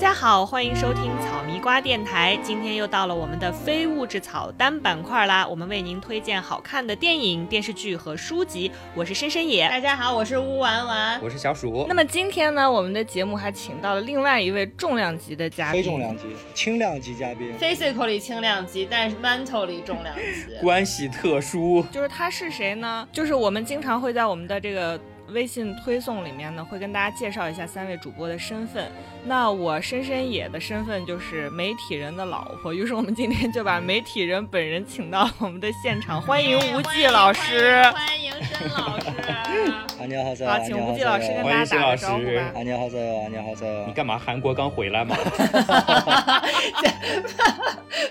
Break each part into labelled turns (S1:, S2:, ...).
S1: 家好，欢迎收听草迷瓜电台。今天又到了我们的非物质草单板块啦，我们为您推荐好看的电影、电视剧和书籍。我是深深野，
S2: 大家好，我是乌丸丸，
S3: 我是小鼠。
S4: 那么今天呢，我们的节目还请到了另外一位重量级的嘉
S5: 宾，非重量级、轻量级嘉宾
S2: ，physically 轻量级，但是 mentally 重量级，
S3: 关系特殊。
S4: 就是他是谁呢？就是我们经常会在我们的这个。微信推送里面呢，会跟大家介绍一下三位主播的身份。那我深深野的身份就是媒体人的老婆，于是我们今天就把媒体人本人请到我们的现场，欢迎吴忌老师，
S2: 欢迎申老师。
S5: 啊，你好，
S4: 好，请吴忌老师跟大家打个招呼吧。
S5: 啊，你好，早，啊，你好，早。
S3: 你干嘛？韩国刚回来吗？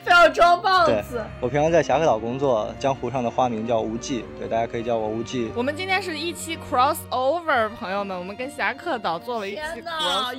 S2: 非要装棒
S5: 子。我平常在侠客岛工作，江湖上的花名叫吴忌，对，大家可以叫我吴忌。
S4: 我们今天是一期 cross over，朋友们，我们跟侠客岛做了一期。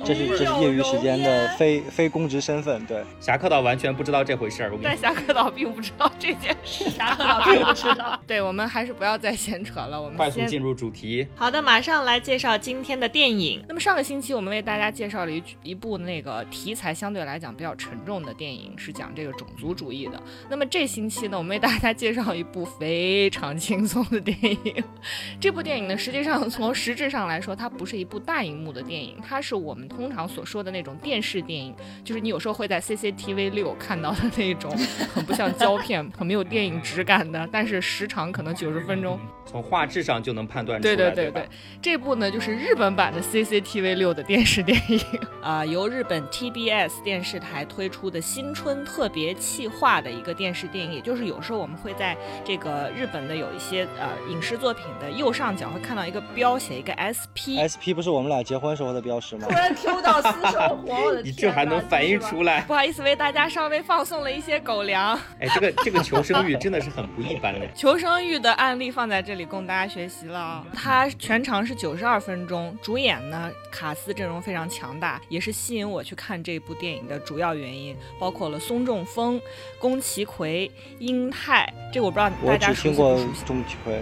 S5: 这是这是业余时间的非非公职身份，对。
S3: 侠客岛完全不知道这回事儿，
S4: 在侠客岛并不知道这件事，
S2: 侠客岛并不知道。
S4: 对，我们还是不要再闲扯了，我们
S3: 快速进入主题。
S1: 好的，马上来介绍今天的电影。
S4: 那么上个星期我们为大家介绍了一一部那个题材相对来讲比较沉重的电影，是讲这个种族主义的。那么这星期呢，我们为大家介绍一部非常轻松的电影。这部电影呢，实际上从实质上来说，它不是一部大荧幕的电影，它是我们通常所说的那种电视电影，就是你有时候会在 CCTV 六看到的那种，很不像胶片、很没有电影质感的，但是时长可能九十分钟。
S3: 从画质上就能判断出来。
S4: 对对对对，这部呢就是日本版的 CCTV 六的电视电影啊，由日本 TBS 电视台推出的新春特别企划的一个电视电影，也就是有时候我们会在这个日本的有一些呃影视作品的右上角会看到一个标写一个 SP，SP
S5: 不是我们俩结婚时候的标识吗？
S2: 突然 Q 到私生活，我的
S3: 你这还能反映出来？
S4: 不好意思，为大家稍微放送了一些狗粮。
S3: 哎，这个这个求生欲真的是很不一般的。
S4: 求生欲的案例放在这里。供大家学习了，它全长是九十二分钟，主演呢卡斯阵容非常强大，也是吸引我去看这部电影的主要原因，包括了松仲峰、宫崎葵、英泰，这我不知道大家熟悉不熟悉。
S5: 宫崎葵。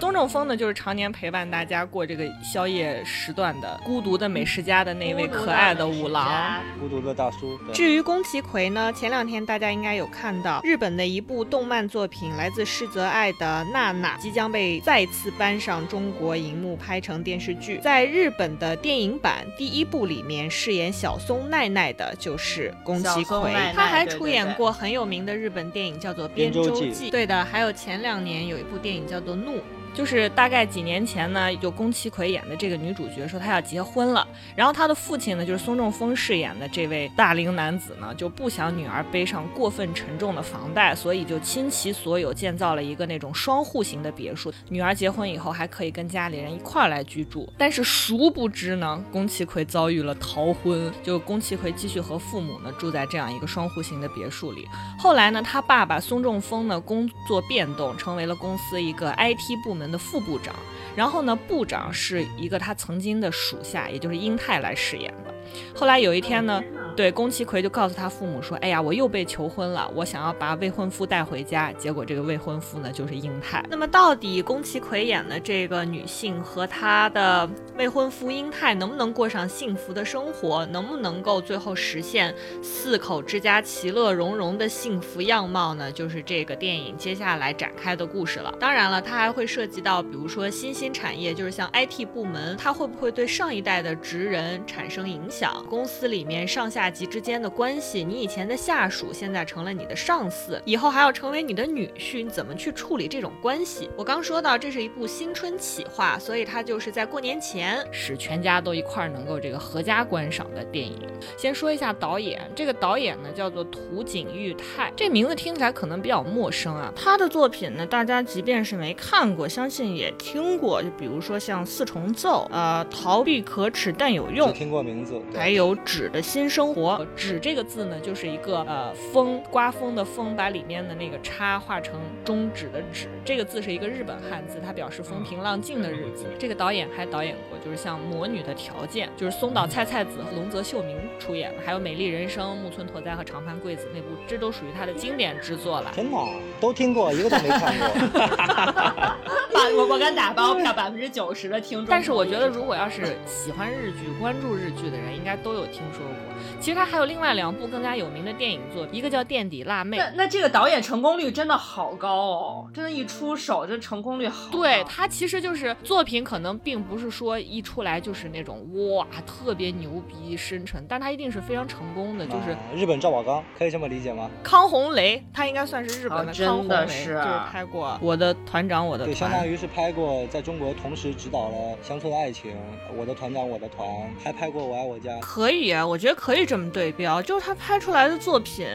S4: 宗正风呢，就是常年陪伴大家过这个宵夜时段的孤独的美食家的那位可爱的五郎，
S5: 孤独的大叔。
S1: 至于宫崎葵呢，前两天大家应该有看到日本的一部动漫作品，来自施泽爱的娜娜即将被再次搬上中国荧幕拍成电视剧。在日本的电影版第一部里面，饰演小松奈奈的就是宫崎葵，他还出演过很有名的日本电影叫做《
S5: 编
S1: 舟
S5: 记》。
S1: 对的，还有前两年有一部电影叫做《怒》。
S4: 就是大概几年前呢，就宫崎葵演的这个女主角说她要结婚了，然后她的父亲呢，就是松中丰饰演的这位大龄男子呢，就不想女儿背上过分沉重的房贷，所以就倾其所有建造了一个那种双户型的别墅，女儿结婚以后还可以跟家里人一块儿来居住。但是殊不知呢，宫崎葵遭遇了逃婚，就宫崎葵继续和父母呢住在这样一个双户型的别墅里。后来呢，他爸爸松中丰呢工作变动，成为了公司一个 IT 部门。们的副部长，然后呢，部长是一个他曾经的属下，也就是英泰来饰演的。后来有一天呢。对，宫崎葵就告诉他父母说：“哎呀，我又被求婚了，我想要把未婚夫带回家。”结果这个未婚夫呢，就是英泰。
S1: 那么，到底宫崎葵演的这个女性和她的未婚夫英泰能不能过上幸福的生活？能不能够最后实现四口之家其乐融融的幸福样貌呢？就是这个电影接下来展开的故事了。当然了，它还会涉及到，比如说新兴产业，就是像 IT 部门，它会不会对上一代的职人产生影响？公司里面上下。级之间的关系，你以前的下属现在成了你的上司，以后还要成为你的女婿，你怎么去处理这种关系？我刚说到，这是一部新春企划，所以它就是在过年前
S4: 使全家都一块儿能够这个合家观赏的电影。先说一下导演，这个导演呢叫做土井裕太，这名字听起来可能比较陌生啊。他的作品呢，大家即便是没看过，相信也听过，就比如说像四重奏，呃，逃避可耻但有用，
S5: 听过名字，
S4: 还有纸的新生活。活纸这个字呢，就是一个呃风刮风的风，把里面的那个叉画成中指的指。这个字是一个日本汉字，它表示风平浪静的日子。这个导演还导演过，就是像《魔女的条件》，就是松岛菜菜子和龙泽秀明出演的，还有《美丽人生》、木村拓哉和长盘贵子那部，这都属于他的经典之作了。
S5: 天哪，都听过，一个都没看过。
S2: 把我我敢打包票，百分之九十的听众。
S4: 但是我觉得，如果要是喜欢日剧、关注日剧的人，应该都有听说过。其实他还有另外两部更加有名的电影作，一个叫《垫底辣妹》。
S2: 那那这个导演成功率真的好高哦，真的，一出手这成功率好。
S4: 对他其实就是作品，可能并不是说一出来就是那种哇特别牛逼深沉，但他一定是非常成功的，就是
S5: 日本赵宝刚，可以这么理解吗？
S4: 康洪雷，他应该算是日本的康洪雷，
S2: 是
S4: 就是拍过《我的团长我的团》，
S5: 对，相当于是拍过在中国同时指导了《乡村爱情》《我的团长我的团》，还拍过《我爱我家》。
S4: 可以啊，我觉得可以这么对标，就是他拍出来的作品。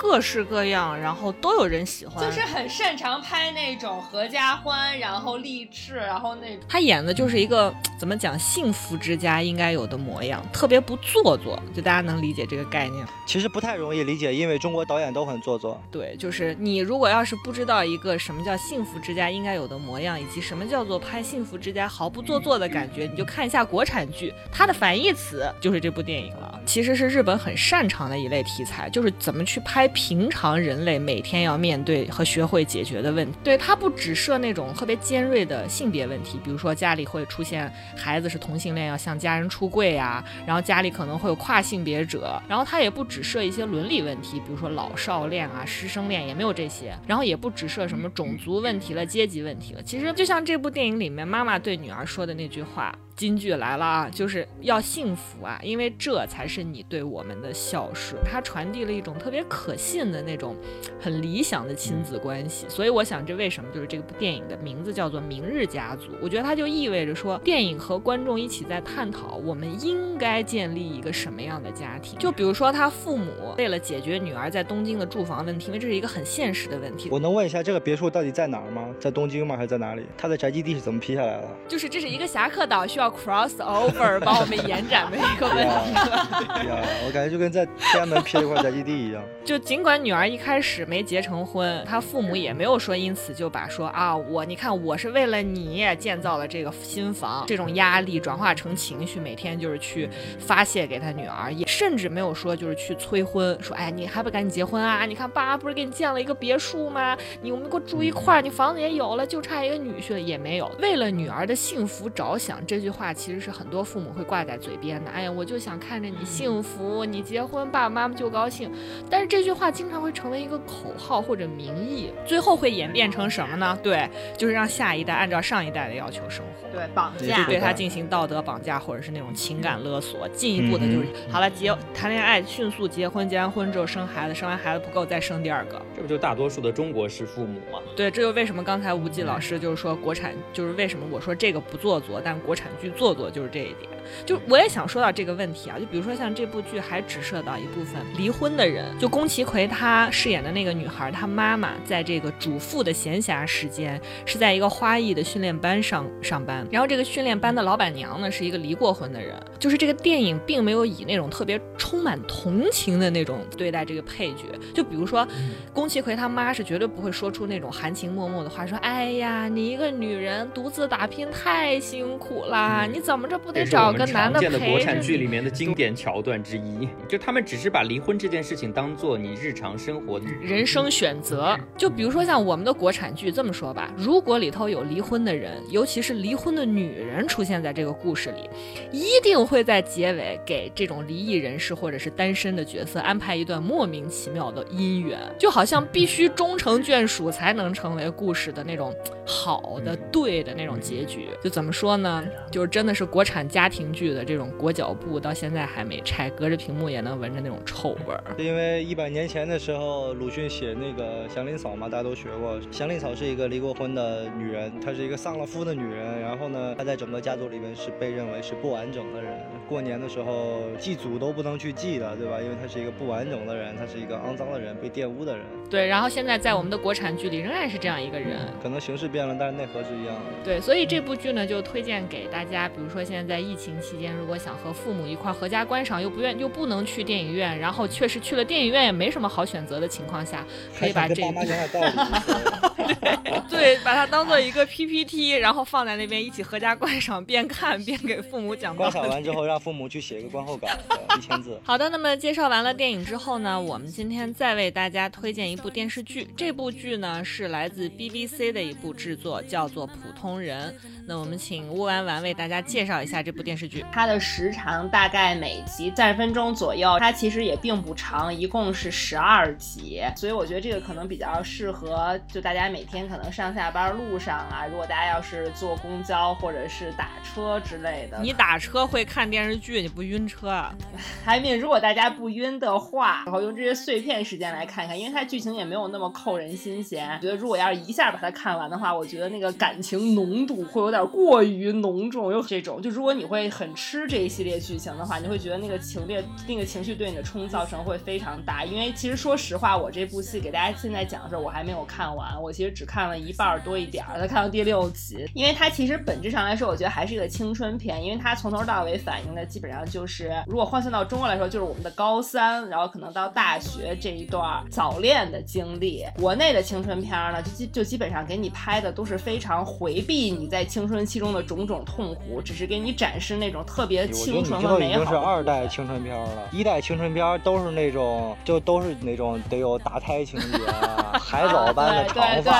S4: 各式各样，然后都有人喜欢，
S2: 就是很擅长拍那种合家欢，然后励志，然后那
S4: 他演的就是一个怎么讲幸福之家应该有的模样，特别不做作，就大家能理解这个概念。
S5: 其实不太容易理解，因为中国导演都很做作。
S4: 对，就是你如果要是不知道一个什么叫幸福之家应该有的模样，以及什么叫做拍幸福之家毫不做作的感觉，你就看一下国产剧，它的反义词就是这部电影了。其实是日本很擅长的一类题材，就是怎么去拍。平常人类每天要面对和学会解决的问题，对他不只设那种特别尖锐的性别问题，比如说家里会出现孩子是同性恋要向家人出柜呀，然后家里可能会有跨性别者，然后他也不只设一些伦理问题，比如说老少恋啊、师生恋也没有这些，然后也不只设什么种族问题了、阶级问题了。其实就像这部电影里面妈妈对女儿说的那句话。金句来了啊，就是要幸福啊，因为这才是你对我们的孝顺。它传递了一种特别可信的那种很理想的亲子关系。所以我想，这为什么就是这部电影的名字叫做《明日家族》？我觉得它就意味着说，电影和观众一起在探讨我们应该建立一个什么样的家庭。就比如说，他父母为了解决女儿在东京的住房问题，因为这是一个很现实的问题。
S5: 我能问一下，这个别墅到底在哪儿吗？在东京吗？还是在哪里？他的宅基地是怎么批下来的？
S4: 就是这是一个侠客岛，需要。Cross over 把我们延展的一个问题，
S5: 我感觉就跟在天安门批了一块宅基地一样。
S4: 就尽管女儿一开始没结成婚，她父母也没有说因此就把说啊我你看我是为了你建造了这个新房，这种压力转化成情绪，每天就是去发泄给他女儿，也甚至没有说就是去催婚，说哎你还不赶紧结婚啊？你看爸不是给你建了一个别墅吗？你我们给我住一块儿，你房子也有了，就差一个女婿了，也没有。为了女儿的幸福着想，这句话其实是很多父母会挂在嘴边的。哎呀，我就想看着你幸福，你结婚，爸爸妈妈就高兴。但是这句话经常会成为一个口号或者名义，最后会演变成什么呢？对，就是让下一代按照上一代的要求生活，
S2: 对，绑架，
S4: 对他进行道德绑架或者是那种情感勒索。进一步的就是，好了，结谈恋爱，迅速结婚，结完婚之后生孩子，生完孩子不够再生第二个，
S3: 这不就大多数的中国式父母吗？
S4: 对，这就为什么刚才吴季老师就是说国产，就是为什么我说这个不做作，但国产剧做做就是。这一点，就我也想说到这个问题啊，就比如说像这部剧还指涉到一部分离婚的人，就宫崎葵她饰演的那个女孩，她妈妈在这个主妇的闲暇时间是在一个花艺的训练班上上班，然后这个训练班的老板娘呢是一个离过婚的人，就是这个电影并没有以那种特别充满同情的那种对待这个配角，就比如说宫崎葵他妈是绝对不会说出那种含情脉脉的话，说哎呀你一个女人独自打拼太辛苦啦，你怎么着？不得找个男的陪
S3: 着。国产剧里面的经典桥段之一，就他们只是把离婚这件事情当做你日常生活的
S4: 人生选择。就比如说像我们的国产剧，这么说吧，如果里头有离婚的人，尤其是离婚的女人出现在这个故事里，一定会在结尾给这种离异人士或者是单身的角色安排一段莫名其妙的姻缘，就好像必须终成眷属才能成为故事的那种好的、对的那种结局。就怎么说呢？就是真的是国。产家庭剧的这种裹脚布到现在还没拆，隔着屏幕也能闻着那种臭味儿。
S5: 因为一百年前的时候，鲁迅写那个祥林嫂嘛，大家都学过。祥林嫂是一个离过婚的女人，她是一个丧了夫的女人。然后呢，她在整个家族里面是被认为是不完整的人。过年的时候祭祖都不能去祭的，对吧？因为她是一个不完整的人，她是一个肮脏的人，被玷污的人。
S4: 对，然后现在在我们的国产剧里仍然是这样一个人，
S5: 可能形式变了，但是内核是一样的。
S4: 对，所以这部剧呢就推荐给大家，比如说现在。在疫情情期间，如果想和父母一块合家观赏，又不愿又不能去电影院，然后确实去了电影院也没什么好选择的情况下，可以把这
S5: 爸妈讲点道理。
S4: 对，把它当做一个 PPT，然后放在那边一起合家观赏，边看边给父母讲。
S5: 观赏完之后，让父母去写一个观后感，一千字。
S4: 好的，那么介绍完了电影之后呢，我们今天再为大家推荐一部电视剧。这部剧呢是来自 BBC 的一部制作，叫做《普通人》。那我们请乌丸丸为大家介绍一下这部电视剧。
S2: 它的时长大概每集三十分钟左右，它其实也并不长，一共是十二集，所以我觉得这个可能比较适合就大家每天可能上下班路上啊，如果大家要是坐公交或者是打车之类的。
S4: 你打车会看电视剧，你不晕车啊？
S2: 还命，如果大家不晕的话，然后用这些碎片时间来看看，因为它剧情也没有那么扣人心弦。觉得如果要是一下把它看完的话，我觉得那个感情浓度会有点。过于浓重，又这种，就如果你会很吃这一系列剧情的话，你会觉得那个情烈、那个情绪对你的冲造成会非常大。因为其实说实话，我这部戏给大家现在讲的时候，我还没有看完，我其实只看了一半多一点儿，才看到第六集。因为它其实本质上来说，我觉得还是一个青春片，因为它从头到尾反映的基本上就是，如果换算到中国来说，就是我们的高三，然后可能到大学这一段早恋的经历。国内的青春片呢，就基就基本上给你拍的都是非常回避你在青春期中的种种痛苦，只是给你展示那种特别青春和美
S5: 好。已经是二代青春片了，一代青春片都是那种，就都是那种得有打胎情节，海藻般的长发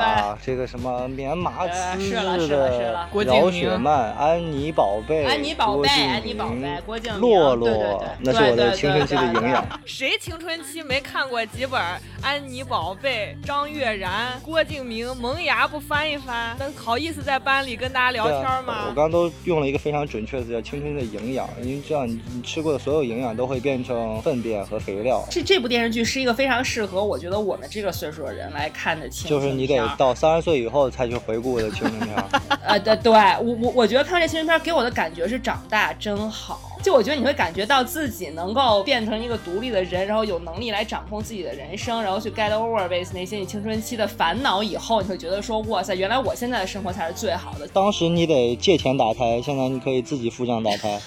S2: 啊，
S5: 这个什么棉麻滋
S2: 滋
S5: 的饶雪漫、安妮宝贝、
S2: 安妮宝贝、安妮宝贝、郭敬明、
S5: 洛洛，那是我的青春期的营养。
S4: 谁青春期没看过几本安妮宝贝、张悦然、郭敬明？萌芽不翻一翻？那好意思在班里跟大家聊天吗？
S5: 我刚刚都用了一个非常准确的，叫青春的营养，因为这样你你吃过的所有营养都会变成粪便和肥料。
S2: 这这部电视剧是一个非常适合我觉得我们这个岁数的人来看的青
S5: 春就是你得到三十岁以后才去回顾的青春片。
S2: 呃，对对，我我我觉得看这青春片给我的感觉是长大真好。就我觉得你会感觉到自己能够变成一个独立的人，然后有能力来掌控自己的人生，然后去 get over with 那些你青春期的烦恼。以后你会觉得说，哇塞，原来我现在的生活才是最好的。
S5: 当时你得借钱打胎，现在你可以自己付账打胎。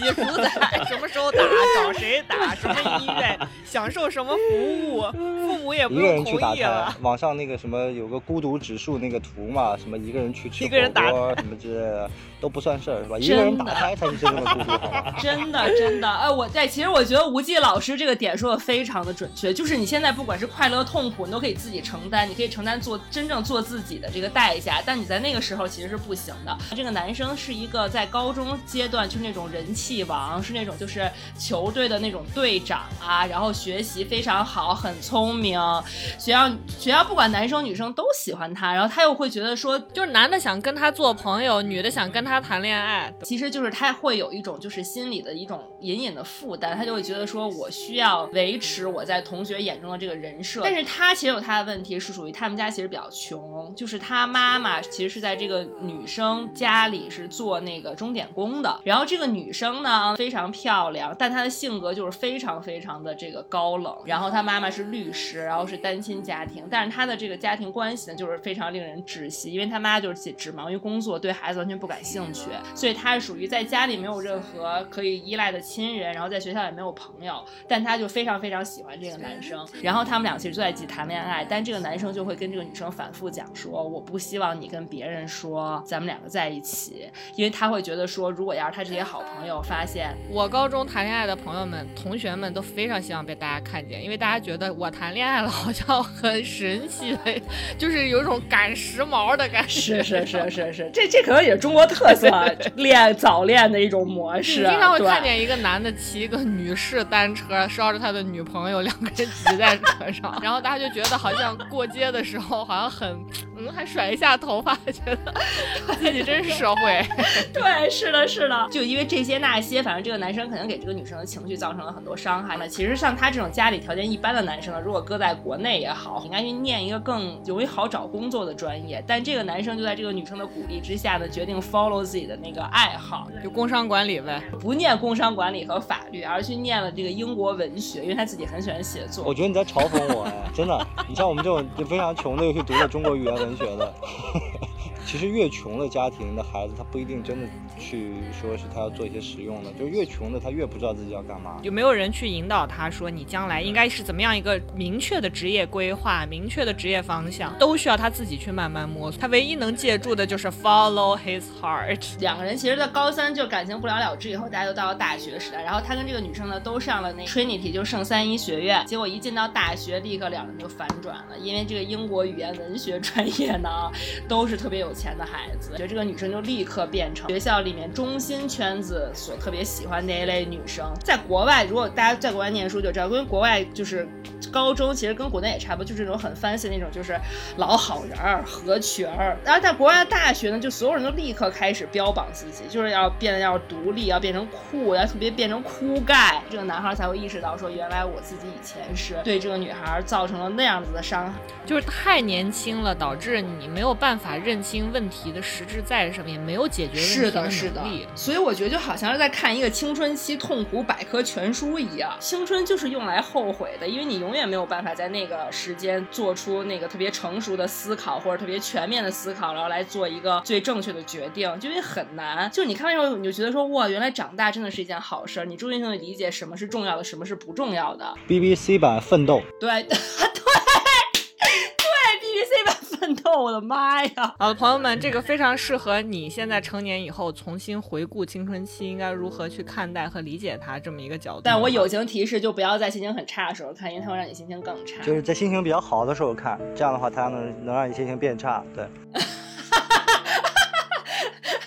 S4: 自己主宰什么时候打，找谁打，什么医院，享受什么服务，父母也不用同意了。
S5: 网上那个什么有个孤独指数那个图嘛，什么一个人去吃
S4: 火锅
S5: 什么之类的都不算事儿是吧？一个人打胎才是真正的孤独？
S2: 真的 真的，哎，我在其实我觉得吴忌老师这个点说的非常的准确，就是你现在不管是快乐痛苦，你都可以自己承担，你可以承担做真正做自己的这个代价，但你在那个时候其实是不行的。这个男生是一个在高中阶段就那种人气。戏王是那种就是球队的那种队长啊，然后学习非常好，很聪明，学校学校不管男生女生都喜欢他，然后他又会觉得说，
S4: 就是男的想跟他做朋友，女的想跟他谈恋爱，
S2: 其实就是他会有一种就是心里的一种隐隐的负担，他就会觉得说我需要维持我在同学眼中的这个人设，但是他其实有他的问题，是属于他们家其实比较穷，就是他妈妈其实是在这个女生家里是做那个钟点工的，然后这个女生。呢非常漂亮，但她的性格就是非常非常的这个高冷。然后她妈妈是律师，然后是单亲家庭，但是她的这个家庭关系呢，就是非常令人窒息，因为她妈就是只忙于工作，对孩子完全不感兴趣，所以她是属于在家里没有任何可以依赖的亲人，然后在学校也没有朋友，但她就非常非常喜欢这个男生。然后他们俩其实就在一起谈恋爱，但这个男生就会跟这个女生反复讲说，我不希望你跟别人说咱们两个在一起，因为他会觉得说，如果要是他这些好朋友。发现
S4: 我高中谈恋爱的朋友们、同学们都非常希望被大家看见，因为大家觉得我谈恋爱了好像很神奇的，就是有一种赶时髦的感
S2: 觉。是是是是是，这这可能也是中国特色恋早恋的一种模式。
S4: 经常会看见一个男的骑一个女士单车，捎着他的女朋友，两个人骑在车上，然后大家就觉得好像过街的时候好像很嗯，还甩一下头发，觉得自己真是社会。
S2: 对，是的，是的，就因为这些那。些，反正这个男生可能给这个女生的情绪造成了很多伤害。那其实像他这种家里条件一般的男生呢，如果搁在国内也好，应该去念一个更容易好找工作的专业。但这个男生就在这个女生的鼓励之下呢，决定 follow 自己的那个爱好，
S4: 就工商管理呗，
S2: 不念工商管理和法律，而去念了这个英国文学，因为他自己很喜欢写作。
S5: 我觉得你在嘲讽我哎，真的，你像我们这种就非常穷的，又去读了中国语言文学的。其实越穷的家庭的孩子，他不一定真的去说是他要做一些实用的，就越穷的他越不知道自己要干嘛。
S4: 有没有人去引导他说你将来应该是怎么样一个明确的职业规划、明确的职业方向，都需要他自己去慢慢摸索。他唯一能借助的就是 follow his heart。
S2: 两个人其实，在高三就感情不了了之以后，大家就到了大学时代。然后他跟这个女生呢，都上了那 Trinity，就圣三一学院。结果一进到大学，立刻两人就反转了，因为这个英国语言文学专业呢，都是特别有钱的孩子。觉得这个女生就立刻变成学校里面中心圈子所特别喜欢那一类女生。在国外，如果大家在国外念书就知道，因为国外就是高中其实跟国内也差不多，就是那种很 fancy 那种，就是老好人儿、合群儿。然后在国外的大学呢，就所有人都立刻开始标榜自己，就是要变得要独立，要变成酷，要特别变成酷盖。这个男孩才会意识到说，原来我自己以前是对这个女孩造成了那样子的伤害。
S4: 就是太年轻了，导致你没有办法认清问题的实质在什么，也没有解决问题
S2: 是的，是的。。所以我觉得就好像是在看一个青春期痛苦百科全书一样。青春就是用来后悔的，因为你永远没有办法在那个时间做出那个特别成熟的思考或者特别全面的思考，然后来做一个最正确的决定，就因为很难。就你看完之后，你就觉得说，哇，原来长大真的是一件好事儿。你终于能理解什么是重要的，什么是不重要的。
S5: BBC 版《奋斗》，
S2: 对，对，对，BBC 版奋斗，我的妈呀！
S4: 好的，朋友们，这个非常适合你现在成年以后重新回顾青春期应该如何去看待和理解它这么一个角度。
S2: 但我友情提示，就不要在心情很差的时候看，因为它会让你心情更差。
S5: 就是在心情比较好的时候看，这样的话它能能让你心情变差。对，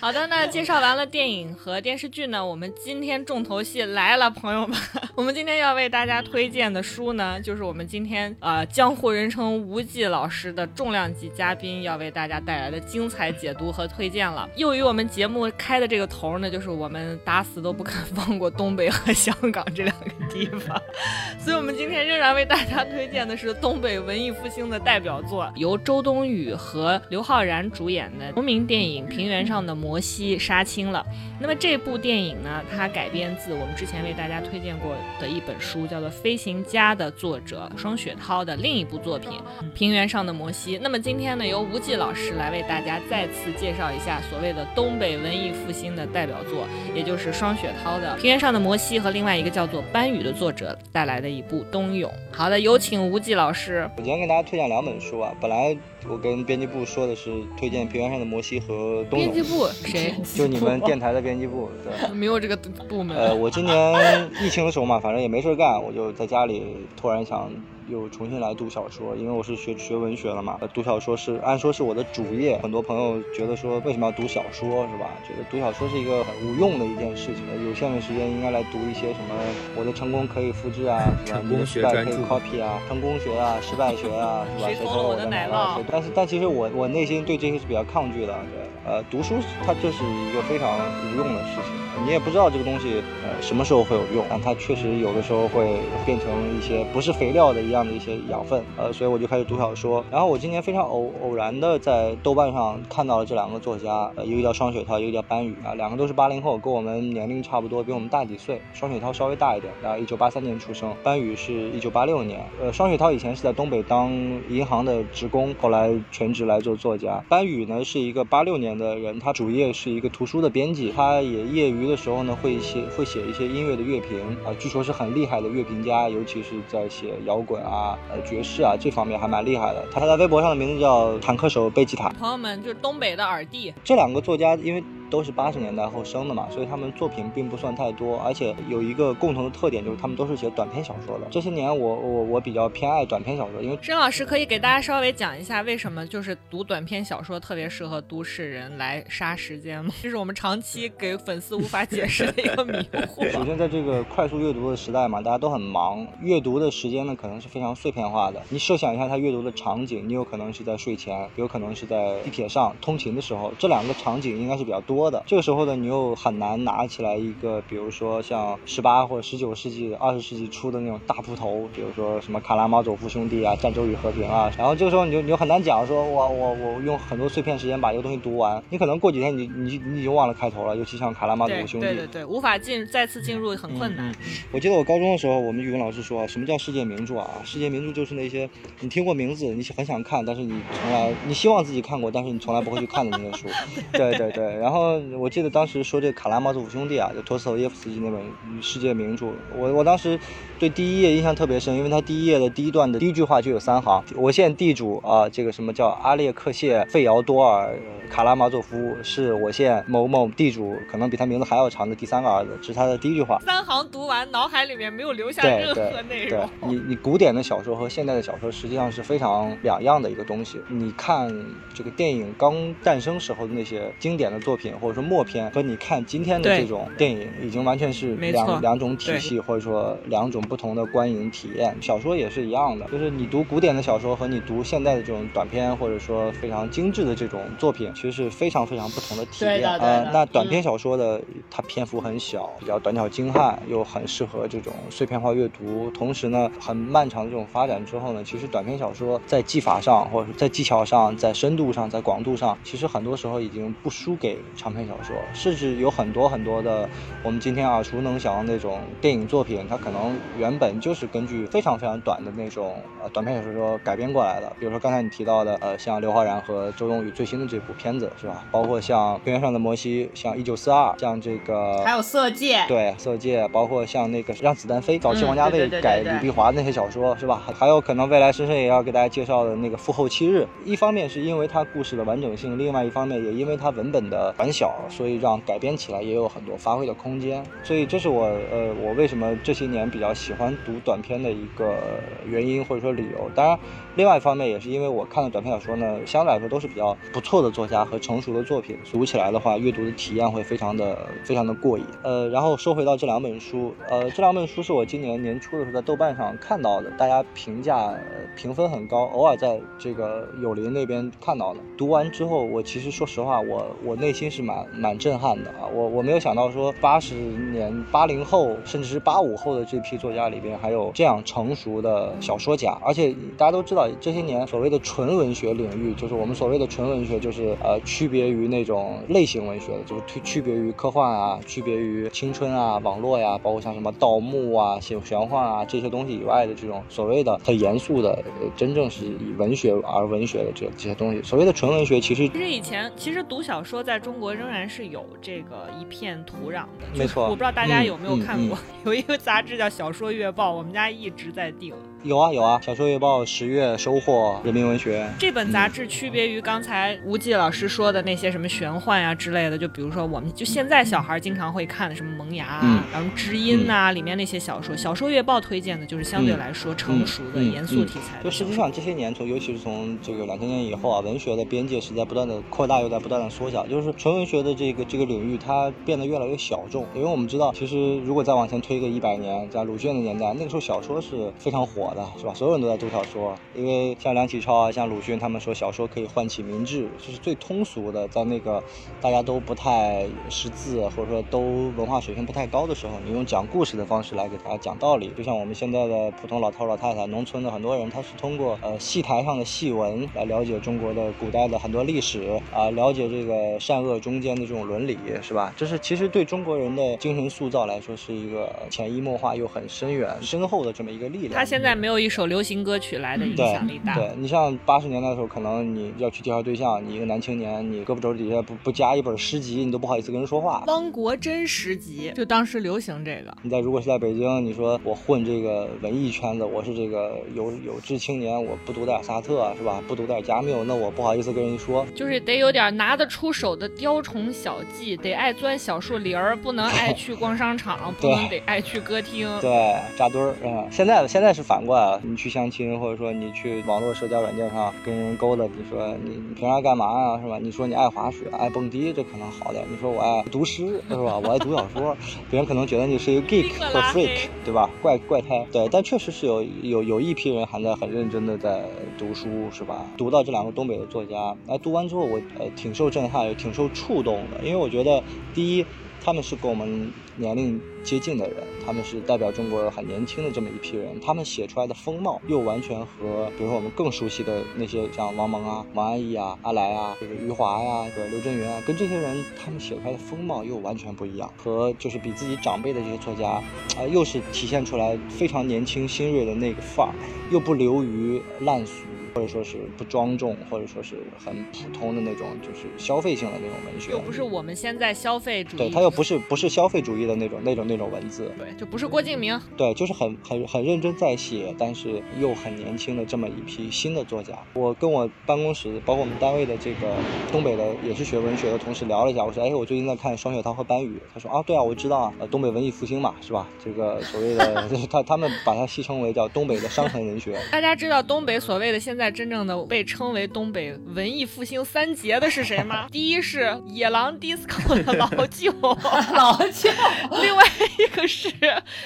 S4: 好的，那介绍完了电影和电视剧呢，我们今天重头戏来了，朋友们，我们今天要为大家推荐的书呢，就是我们今天呃江湖人称无忌老师的重量级嘉宾要为大家带来的精彩解读和推荐了。又于我们节目开的这个头呢，就是我们打死都不肯放过东北和香港这两个地方，所以我们今天仍然为大家推荐的是东北文艺复兴的代表作，由周冬雨和刘昊然主演的同名电影《平原上的摩摩西》杀青了。那么这部电影呢，它改编自我们之前为大家推荐过的一本书，叫做《飞行家》的作者双雪涛的另一部作品《平原上的摩西》。那么今天呢，由吴忌老师来为大家再次介绍一下所谓的东北文艺复兴的代表作，也就是双雪涛的《平原上的摩西》和另外一个叫做班宇的作者带来的一部《冬泳》。好的，有请吴忌老师。
S5: 我今天给大家推荐两本书啊。本来我跟编辑部说的是推荐《平原上的摩西》和《冬泳
S4: 编辑》，部 谁？
S5: 就你们电台的编辑部。对，
S4: 没有这个部门。
S5: 呃，我今年疫情的时候嘛，反正也没事干，我就在家里突然想又重新来读小说，因为我是学学文学了嘛。呃读小说是按说是我的主业，很多朋友觉得说为什么要读小说是吧？觉得读小说是一个很无用的一件事情，有限的时间应该来读一些什么我的成功可以复制啊，是吧？
S3: 成功
S5: 你的失败可以
S3: 学专著
S5: copy 啊，成功学啊，失败学啊，是吧？
S4: 谁偷了我的奶酪
S5: 但是但其实我我内心对这些是比较抗拒的，对，呃，读书它就是一个非常无用的事情，你也不知道这个东西呃什么时候会有用，但它确实有的时候会变成一些不是肥料的一样的一些养分，呃，所以我就开始读小说。然后我今年非常偶偶然的在豆瓣上看到了这两个作家，一个叫双雪涛，一个叫班宇啊，两个都是八零后，跟我们年龄差不多，比我们大几岁。双雪涛稍微大一点，啊，一九八三年出生，班宇是一九八六年。呃，双雪涛以前是在东北当银行的职工，后来全职来做作家。班宇呢是一个八六年的人，他主业是一个图书的编辑，他也业余的时候呢会写会写一些音乐的乐评啊、据说是很厉害的乐评家，尤其是在写摇滚啊、呃爵士啊这方面还蛮厉害的。他他在微博上的名字叫坦克手贝吉塔。
S4: 朋友们，就是东北的耳弟，
S5: 这两个作家因为都是八十年代后生的嘛，所以他们作品并不算太多，而且有一个共同的特点，就是他们都是写短篇小说的。这些年我我我比较偏爱短篇小说，因为
S4: 申老师可以给大家稍微讲一下，为什么就是读短篇小说特别适合都市人来杀时间吗？这是我们长期给粉丝无法解释的一个迷惑。
S5: 首先在这个快速阅读的时代嘛，大家都很忙，阅读的时间呢可能是非常碎片化的。你设想一下，他阅读的场景，你有可能是在睡前，有可能是在地铁上通勤的时候，这两个场景应该是比较多的。这个时候呢，你又很难拿起来一个，比如说像十八或者十九世纪、二十世纪初的那种大部头，比如说什么《卡拉马佐夫兄弟》啊，《战争与和平》啊，然后这个时候你就你就很难讲说，我我我用很多碎片时间把一个东西读完，你可能过几天你你你已经忘了开头了，尤其像《卡拉马佐夫兄弟》
S4: 对对对，无法进再次进入很困难。
S5: 我记得我高中的时候，我们语文老师说啊，什么叫世界名著啊？世界名著就是那些你听过名字，你很想看，但是你从来你希望自己看过，但是你从来不会去看的那些书。对对对。然后后我记得当时说这《卡拉马佐夫兄弟》啊，就托斯托耶夫斯基那本世界名著，我我当时对第一页印象特别深，因为他第一页的第一段的第一句话就有三行：我现地主啊，这个什么叫阿列克谢费尧多尔卡拉马佐夫，是我县某某地主，可能比他名字还要长的第三个儿子，这是他的第一句话。
S1: 三行读完，脑海里面没有留下任何
S5: 对对
S1: 内容。，
S5: 你你古典的小说和现代的小说实际上是非常两样的一个东西。你看这个电影刚诞生时候的那些经典的作品，或者说默片，和你看今天的这种电影，已经完全是两两种体系，或者说两种不同的观影体验。小说也是一样的，就是你读古典的小说和你读现代的这种短片，或者说非常精致的这种作品，其实是非常非常不同的体验。呃那短篇小说的它篇幅很小，比较短小精悍，又很适合这种碎片化阅读。同时呢，很漫长的这种发展之后呢，其实短篇小说在技法上，或者是在技巧上，在深度上，在广度上，其实很多时候已经不输给长篇小说，甚至有很多很多的我们今天耳熟能详的那种电影作品，它可能原本就是根据非常非常短的那种呃短篇小说改编过来的。比如说刚才你提到的，呃，像刘昊然和周冬雨最新的这部片子是吧？包括像《平原上的摩西》，像《一九四二》，像这个
S2: 还有《色戒》，
S5: 对《色戒》，包括像那个《让子弹飞》，早期
S2: 嗯
S5: 王家卫改李碧华的那些小说是吧？还有可能未来深深也要给大家介绍的那个《复后七日》，一方面是因为它故事的完整性，另外一方面也因为它文本的短小，所以让改编起来也有很多发挥的空间。所以这是我呃我为什么这些年比较喜欢读短篇的一个原因或者说理由。当然，另外一方面也是因为我看的短篇小说呢，相对来说都是比较不错的作家和成熟的作品，读起来的话，阅读的体验会非常的非常的过瘾。呃，然后说回到这两本书，呃，这两本书是我今年年初的时候在豆瓣上看到的，大家评价、评分很高，偶尔在这个友邻那边看到的。读完之后，我其实说实话，我我内心是蛮蛮震撼的啊，我我没有想到说八十年八零后甚至是八五后的这批作家里边还有这样成熟的小说家，而且大家都知道这些年所谓的纯文学领域，就是我们所谓的纯文学，就是呃区别于那种类型文学的，就是区区别于科幻啊，区别于青春啊、网络呀、包括像什么盗墓啊、写玄幻啊这些东西以外的这种所谓的很严肃的，呃真正是以文学而文学的这这些东西。所谓的纯文学，其实
S1: 其实以前，其实读小说在中国仍然是有这个一片土壤的。
S5: 没错
S1: 我不知道大家
S5: 嗯
S1: 有没有
S5: 嗯
S1: 看过，有一个杂志叫《小说月报》，我们家一直在订。
S5: 有啊有啊，小说月报、十月收获、人民文学。
S1: 这本杂志区别于刚才吴忌老师说的那些什么玄幻呀、之类的，就比如说我们就现在小孩经常会看的什么《萌芽》啊，
S5: 嗯
S1: 然后《知音》呐，里面那些小说，小说月报推荐的就是相对来说成熟的、
S5: 嗯
S1: 严肃题材。
S5: 就实际上这些年，从尤其是从这个两千年以后啊，文学的边界是在不断的扩大，又在不断的缩小。就是纯文学的这个这个领域，它变得越来越小众。因为我们知道，其实如果再往前推个一百年，在鲁迅的年代，那个时候小说是非常火的，是吧？所有人都在读小说。因为像梁启超啊，像鲁迅他们说，小说可以唤起民智，这是最通俗的，在那个大家都不太识字，或者说都文化水平不太高的时候，你用讲故事的方式来给大家讲道理。就像我们现在的普通老头老太太，农村的很多人，他是通过呃戏台上的戏文来了解中国的古代的很多历史啊、了解这个善恶中间的这种伦理，是吧？这是其实对中国人的精神塑造来说，是一个潜移默化又很深远、深厚的这么一个力量。
S1: 他现在没有一首流行歌曲来的影响力大。
S5: 对你像八十年代的时候，可能你要去介绍对象，你一个男青年，你胳膊肘底下不不夹一本诗集，你都不好意思跟人说话。
S1: 汪国真诗集就当时流行这个。
S5: 你在如果是在北京，你说我混这个文艺圈子，我是这个有有志青年，我不读点萨特是吧？不读点加缪，那我不好意思跟人说。
S1: 就是得有点拿得出手的雕虫小技，得爱钻小树林儿，不能爱去 逛商场，不能得爱去歌厅。
S5: 对，扎堆儿啊、嗯！现在现在是反过来了，你去相亲，或者说你去网络社交软件上跟人勾搭，你说你你平常干嘛呀，是吧？你说你爱滑雪、爱蹦迪，这可能好点。你说我爱读诗，是吧？我爱读小说，别人可能觉得你是一个 geek 或 freak，对吧？怪怪胎。对，但确实是有有有一批人还在很认真的在读书，是吧？读到这两个东北的作家，哎，读完之后我呃挺受震撼，也挺受触动的，因为我觉得第一。他们是跟我们年龄接近的人，他们是代表中国很年轻的这么一批人，他们写出来的风貌又完全和，比如说我们更熟悉的那些像王蒙啊、王安忆啊、阿来啊、这个余华呀、这个刘震云啊，跟这些人他们写出来的风貌又完全不一样，和就是比自己长辈的这些作家，啊、又是体现出来非常年轻新锐的那个范儿，又不流于烂俗。或者说是不庄重，或者说是很普通的那种，就是消费性的那种文学。
S4: 又不是我们现在消费主义，
S5: 对他又不是不是消费主义的那种那种那种文字，
S4: 对，就不是郭敬明，
S5: 对，就是很很很认真在写，但是又很年轻的这么一批新的作家。我跟我办公室，包括我们单位的这个东北的也是学文学的同事聊了一下，我说，哎，我最近在看双雪涛和班宇，他说啊，对啊，我知道啊，呃，东北文艺复兴嘛，是吧？这个所谓的他他们把它戏称为叫东北的伤痕文学。
S4: 大家知道东北所谓的现在真正的被称为东北文艺复兴三杰的是谁吗？第一是野狼 disco 的 老舅，
S2: 老舅，
S4: 另外一个是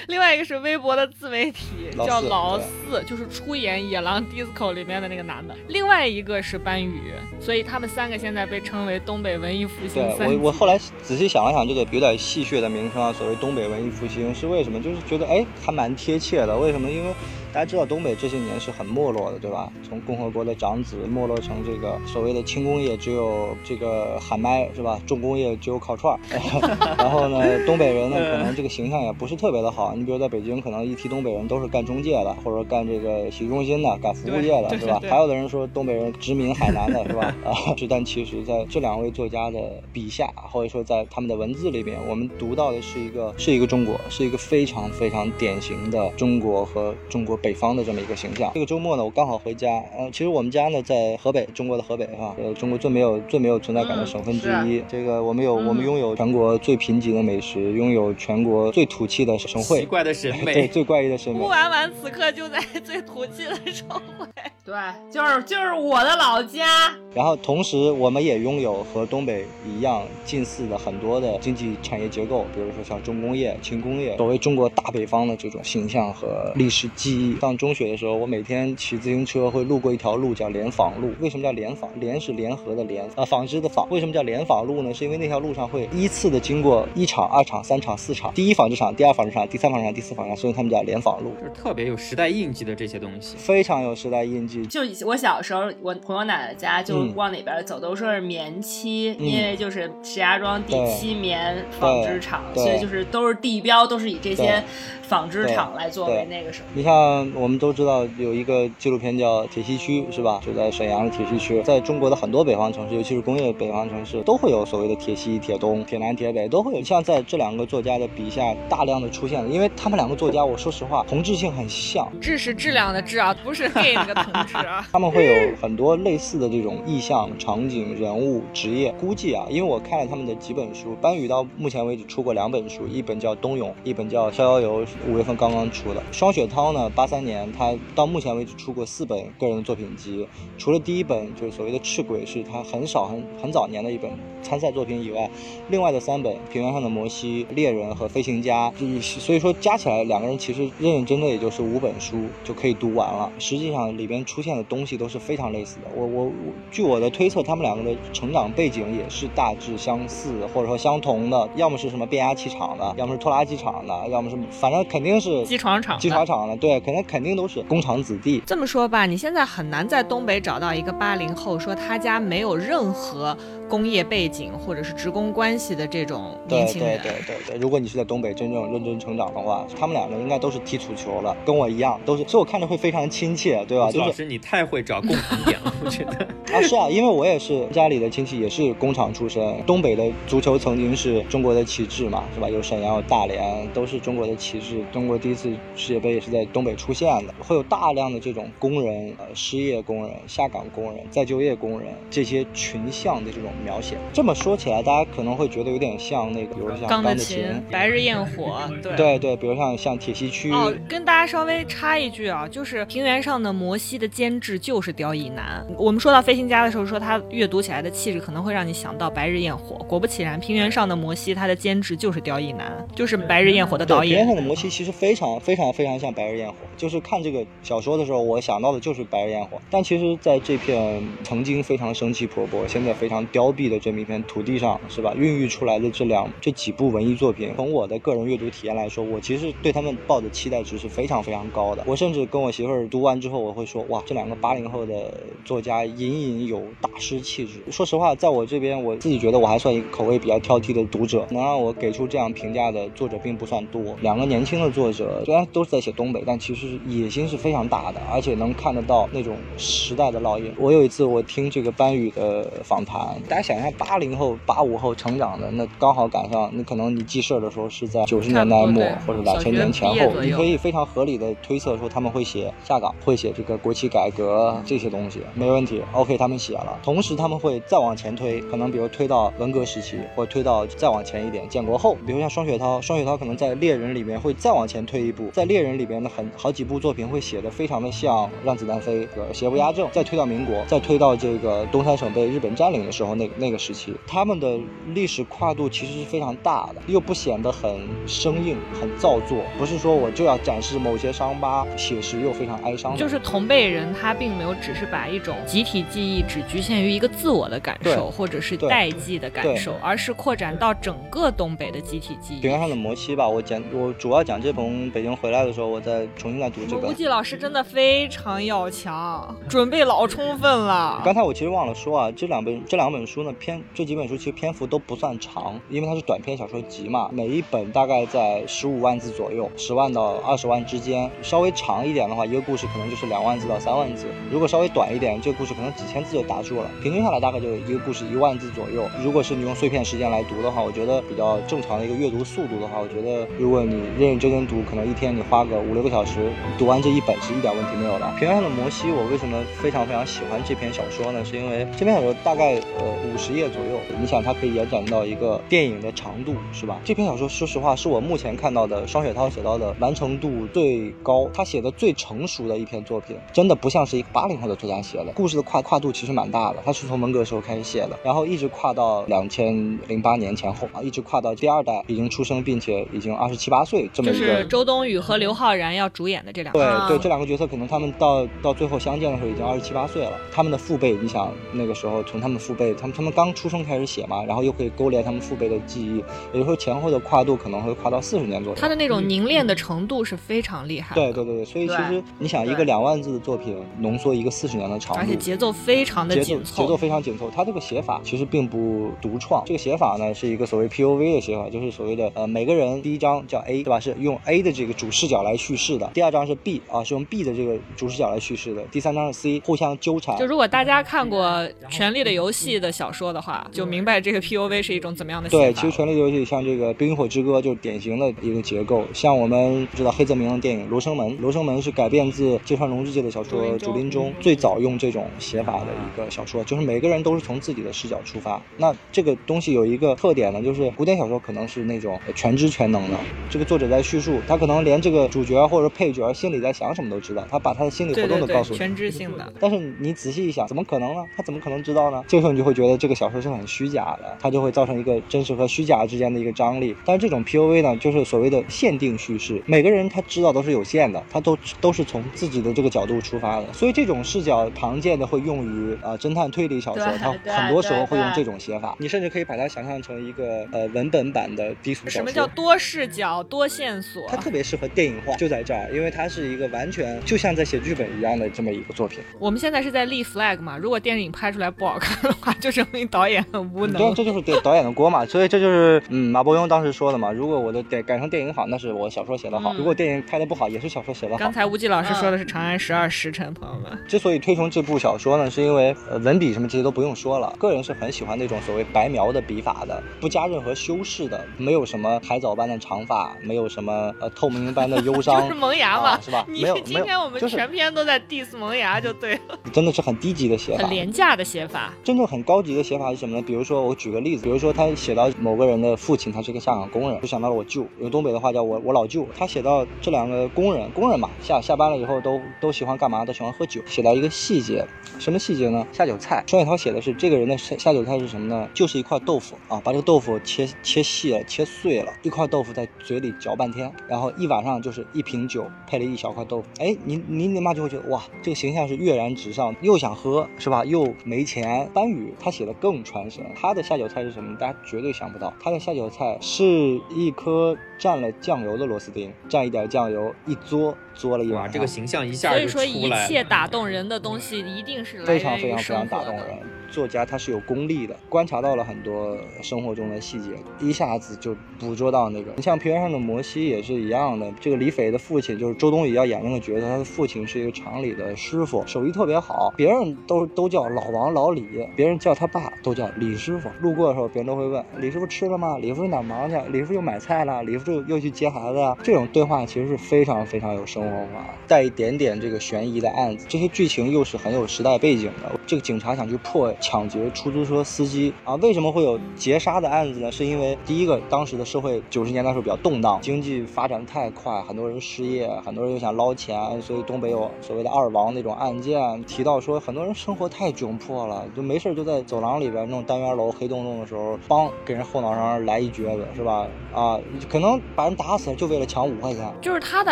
S4: 另外一个是微博的自媒体叫老四，就是出演野狼 disco 里面的那个男的。另外一个是班宇，所以他们三个现在被称为东北文艺复兴三
S5: 杰。我我后来仔细想了想，这个有点戏谑的名称啊，所谓东北文艺复兴是为什么？就是觉得哎，还蛮贴切的。为什么？因为。大家知道东北这些年是很没落的，对吧？从共和国的长子没落成这个所谓的轻工业，只有这个喊麦，是吧？重工业只有烤串儿。然后呢，东北人呢，可能这个形象也不是特别的好。你比如在北京，可能一提东北人都是干中介的，或者干这个洗浴中心的，干服务业的，是吧？还有的人说东北人殖民海南的，是吧？啊，但其实在这两位作家的笔下，或者说在他们的文字里面，我们读到的是一个是一个中国，是一个非常非常典型的中国和中国。北方的这么一个形象。这个周末呢，我刚好回家。呃，其实我们家呢在河北，中国的河北哈，呃，中国最没有最没有存在感的省份之一。这个我们有，我们拥有全国最贫瘠的美食，拥有全国最土气的省会。
S3: 奇怪的审美，
S5: 对，最怪异的审美。
S4: 乌丸丸此刻就在最土气的省会。
S2: 对，就是就是我的老家。
S5: 然后同时，我们也拥有和东北一样近似的很多的经济产业结构，比如说像重工业、轻工业，作为中国大北方的这种形象和历史记忆。上中学的时候，我每天骑自行车会路过一条路，叫联纺路。为什么叫联纺？联是联合的联，啊，纺织的纺。为什么叫联纺路呢？是因为那条路上会依次的经过一厂、二厂、三厂、四厂，第一纺织厂、第二纺织厂、第三纺织厂、第四纺织厂，所以他们叫联纺路，
S3: 就是特别有时代印记的这些东西，
S5: 非常有时代印记。
S2: 就我小时候，我朋友奶奶家，就往哪边走都说是棉漆，因为就是石家庄第七棉纺织厂，所以就是都是地标，都是以这些纺织厂来作为那个什么。
S5: 你像我们都知道有一个纪录片叫《铁西区》，是吧？就在沈阳的铁西区，在中国的很多北方城市，尤其是工业北方城市，都会有所谓的铁西、铁东、铁南、铁北，都会有。像在这两个作家的笔下，大量的出现了，因为他们两个作家，我说实话，同质性很像。
S4: 质是质量的质啊，不是 gay 那个同质啊。
S5: 他们会有很多类似的这种意象、场景、人物、职业。估计啊，因为我看了他们的几本书，班宇到目前为止出过两本书，一本叫《冬泳》，一本叫《逍遥游》，五月份刚刚出的。双雪涛呢，八三年他到目前为止出过四本个人的作品集，除了第一本就是所谓的《赤鬼》是他很少很很早年的一本参赛作品以外，另外的三本《平原上的摩西》《猎人》和《飞行家》，所以说加起来两个人其实认认真真也就是五本书就可以读完了。实际上里边出现的东西都是非常类似的。我我据我的推测，他们两个的成长背景也是大致相似或者说相同的，要么是什么变压器厂的，要么是拖拉机厂的，要么是反正肯定是
S4: 机床厂
S5: 机床厂的，对，肯定肯定都是工厂子弟。
S4: 这么说吧，你现在很难在东北找到一个八零后说他家没有任何。工业背景或者是职工关系的这种年轻
S5: 人，对对对对对。如果你是在东北真正认真成长的话，他们两个应该都是踢足球的，跟我一样，都是，所以我看着会非常亲切，对吧？
S3: 老师，你太会找共同点了，我觉得。
S5: 啊，是啊，因为我也是家里的亲戚也是工厂出身，东北的足球曾经是中国的旗帜嘛，是吧？有沈阳，有大连，都是中国的旗帜。中国第一次世界杯也是在东北出现的，会有大量的这种工人，呃，失业工人、下岗工人、再就业工人这些群像的这种。描写这么说起来，大家可能会觉得有点像那个，比如像《
S4: 钢
S5: 的琴》《
S4: 白日焰火》，对
S5: 对对，比如像像铁西区。
S4: 哦，跟大家稍微插一句啊，就是平原上的摩西的监制就是刁亦男。我们说到飞行家的时候，说他阅读起来的气质可能会让你想到《白日焰火》。果不其然，平原上的摩西他的监制就是刁亦男，就是《白日焰火》的导演。
S5: 平原上的摩西其实非常非常非常像《白日焰火》，就是看这个小说的时候，我想到的就是《白日焰火》。但其实在这片曾经非常生气勃勃，现在非常凋。敝的这么一片土地上，是吧？孕育出来的这两这几部文艺作品，从我的个人阅读体验来说，我其实对他们抱的期待值是非常非常高的。我甚至跟我媳妇儿读完之后，我会说，哇，这两个八零后的作家隐隐有大师气质。说实话，在我这边，我自己觉得我还算一个口味比较挑剔的读者，能让我给出这样评价的作者并不算多。两个年轻轻的作者，虽然都是在写东北，但其实野心是非常大的，而且能看得到那种时代的烙印。我有一次我听这个班宇的访谈，大家想一下八零后、八五后成长的，那刚好赶上，那可能你记事的时候是在九十年代末或者两千年前后，你可以非常合理的推测说他们会写下岗，会写这个国企改革这些东西，没问题。OK，他们写了，同时他们会再往前推，可能比如推到文革时期，或推到再往前一点建国后，比如像双雪涛，双雪涛可能在猎人里面会再往前推一步，在猎人里边的很好几部作品会写的非常的像《让子弹飞》和《邪不压正》，再推到民国，再推到这个东三省被日本占领的时候，那那个时期，他们的历史跨度其实是非常大的，又不显得很生硬、很造作，不是说我就要展示某些伤疤，写实又非常哀伤。
S4: 就是同辈人他并没有只是把一种集体记忆只局限于一个自我的感受，或者是代际的感受，而是扩展到整个东北的集体记忆。
S5: 平原上的摩西吧，我简我主要讲这从北京回来的时候，我再重新再读这本。
S4: 估计老师真的非常要强，准备老充分了。
S5: 刚才我其实忘了说啊，这两本这两本书呢，篇这几本书其实篇幅都不算长，因为它是短篇小说集嘛，每一本大概在十五万字左右，十万到二十万之间。稍微长一点的话，一个故事可能就是两万字到三万字；如果稍微短一点，这个故事可能几千字就打住了。平均下来大概就一个故事一万字左右。如果是你用碎片时间来读的话，我觉得比较正常的一个阅读速度的话，我觉得如果你认认真读，可能一天你花个五六个小时读完这一本是一点问题没有的。平原上的摩西，我为什么非常非常喜欢这篇小说呢？是因为这篇小说大概呃五十页左右，你想它可以延展到一个电影的长度，是吧？这篇小说说实话是我目前看到的双雪涛写到的完成度最高，他写的最成熟的一篇作品，真的不像是一个八零后的作家写的。故事的跨跨度其实蛮大的，他是从文革时候开始写的，然后一直跨到两千零八年前后啊，一直跨到第二代已经出生并且已经二十七八岁这么。
S4: 就是周冬雨和刘昊然要主演的这两个
S5: 对对，这两个角色可能他们到到最后相见的时候已经二十七八岁了。他们的父辈，你想那个时候从他们父辈，他们他们刚出生开始写嘛，然后又可以勾连他们父辈的记忆，也就是说前后的跨度可能会跨到四十年左右。
S4: 他的那种凝练的程度是非常厉害。
S5: 对对对对，所以其实你想一个两万字的作品浓缩一个四十年的长度，
S4: 而且节奏非常的紧
S5: 凑，节奏非常紧凑。他这个写法其实并不独创，这个写法呢是一个所谓 P O V 的写法，就是所谓的呃每个人第一章叫 A 对吧？是用 A 的这个主视角来叙事的，第二章是 B 啊是用 B 的这个主视角来叙事的，第三章是 C 互相纠缠。
S4: 就如果大家看过《权力的游戏》的小说的话，就明白这个 P U V 是一种怎么样的。
S5: 对，其实《权力的游戏》像这个《冰与火之歌》就是典型的一个结构，像我们知道黑泽明的电影《罗生门》，《罗生门》是改编自芥川龙之介的小说《竹林中》，最早用这种写法的一个小说，就是每个人都是从自己的视角出发。那这个东西有一个特点呢，就是古典小说可能是那种全知全能的，这个作者在叙述，他可能连这个主角或者配角心里在想什么都知道，他把他的心理活动都告诉
S4: 你，全知性的。
S5: 但是你仔细一想，怎么可能呢？他怎么可能知道呢？这个时候你就会觉得这个小说是很虚假的，它就会造成一个真实和虚假之间的一个张力。但是这种 P O V 呢，就是所谓的限定叙事，每个人他知道都是有限的，他都都是从自己的这个角度出发的，所以这种视角常见的会用于啊侦探推理小说，它很多时候会用这种写法。你甚至可以把它想象成一个呃文本版的低俗小说。
S4: 什么叫多视角、多线索？
S5: 它特别适合电影化，就在这儿，因为它是一个完全就像在写剧本一样的这么一个作品。
S4: 我们现在是在立 flag 嘛？如果电影拍出来不好看的话，就证明导演很无能。
S5: 对，这就是给导演的锅嘛。所以这就是嗯，马伯庸当时说的嘛。如果我的改改成电影好，那是我小说写的好；如果电影拍的不好，也是小说写的好。
S4: 刚才吴忌老师说的是《长安十二时辰》，朋友们。
S5: 之所以推崇这部小说呢，是因为呃文笔什么这些都不用说了，个人是很喜欢那种所谓白描的笔法的，不加任何修饰的，没有什么海藻般的长发，没有什么呃透明般的忧伤，
S4: 就是萌芽嘛，
S5: 是吧？没有，
S4: 今天我们全篇都在 diss 萌芽就对了。
S5: 真的是很低级的写法，
S4: 很廉价的写法。
S5: 真正很高级的写法是什么呢？比如说我举个例子，比如说他写到某个人的父亲，他是个下岗工人，就想到了我舅，用东北的话叫我我老舅。他写到这两个工人，工人嘛，下下班了以后都都喜欢干嘛？都喜欢喝酒。写到一个细节，什么细节呢？下酒菜。双雪涛写的是这个人的下下酒菜是什么呢？就是一块豆腐啊，把这个豆腐切切细了，切碎了，一块豆腐在嘴里嚼半天，然后一晚上就是一瓶酒配了一小块豆腐。哎，你你你妈就会觉得哇，这个形象是跃然纸上，又想喝是吧？又没钱。班宇他写的更传神，他的下酒菜是什么？大家绝对想不到，他的下酒菜是一颗蘸了酱油的螺丝钉，蘸一点酱油一嘬。嘬了一
S3: 晚，这个形象一下
S4: 所以说，一切打动人的东西一定是
S5: 非常非常非常打动人。作家他是有功力的，观察到了很多生活中的细节，一下子就捕捉到那个。你像《平原上的摩西》也是一样的。这个李斐的父亲就是周冬雨要演那个角色，他的父亲是一个厂里的师傅，手艺特别好，别人都都叫老王老李，别人叫他爸都叫李师傅。路过的时候，别人都会问李师傅吃了吗？李师傅哪忙去？李师傅又买菜了？李师傅又去接孩子呀？这种对话其实是非常非常有生活化，带一点点这个悬疑的案子，这些剧情又是很有时代背景的。这个警察想去破抢劫出租车司机啊，为什么会有劫杀的案子呢？是因为第一个，当时的社会九十年代时候比较动荡，经济发展太快，很多人失业，很多人又想捞钱，所以东北有所谓的二王那种案件，提到说很多人生活太窘迫了，就没事就在走廊里边那种单元楼黑洞洞的时候，帮给人后脑勺来一撅子，是吧？啊，可能把人打死就为了抢五块钱。
S4: 就是他的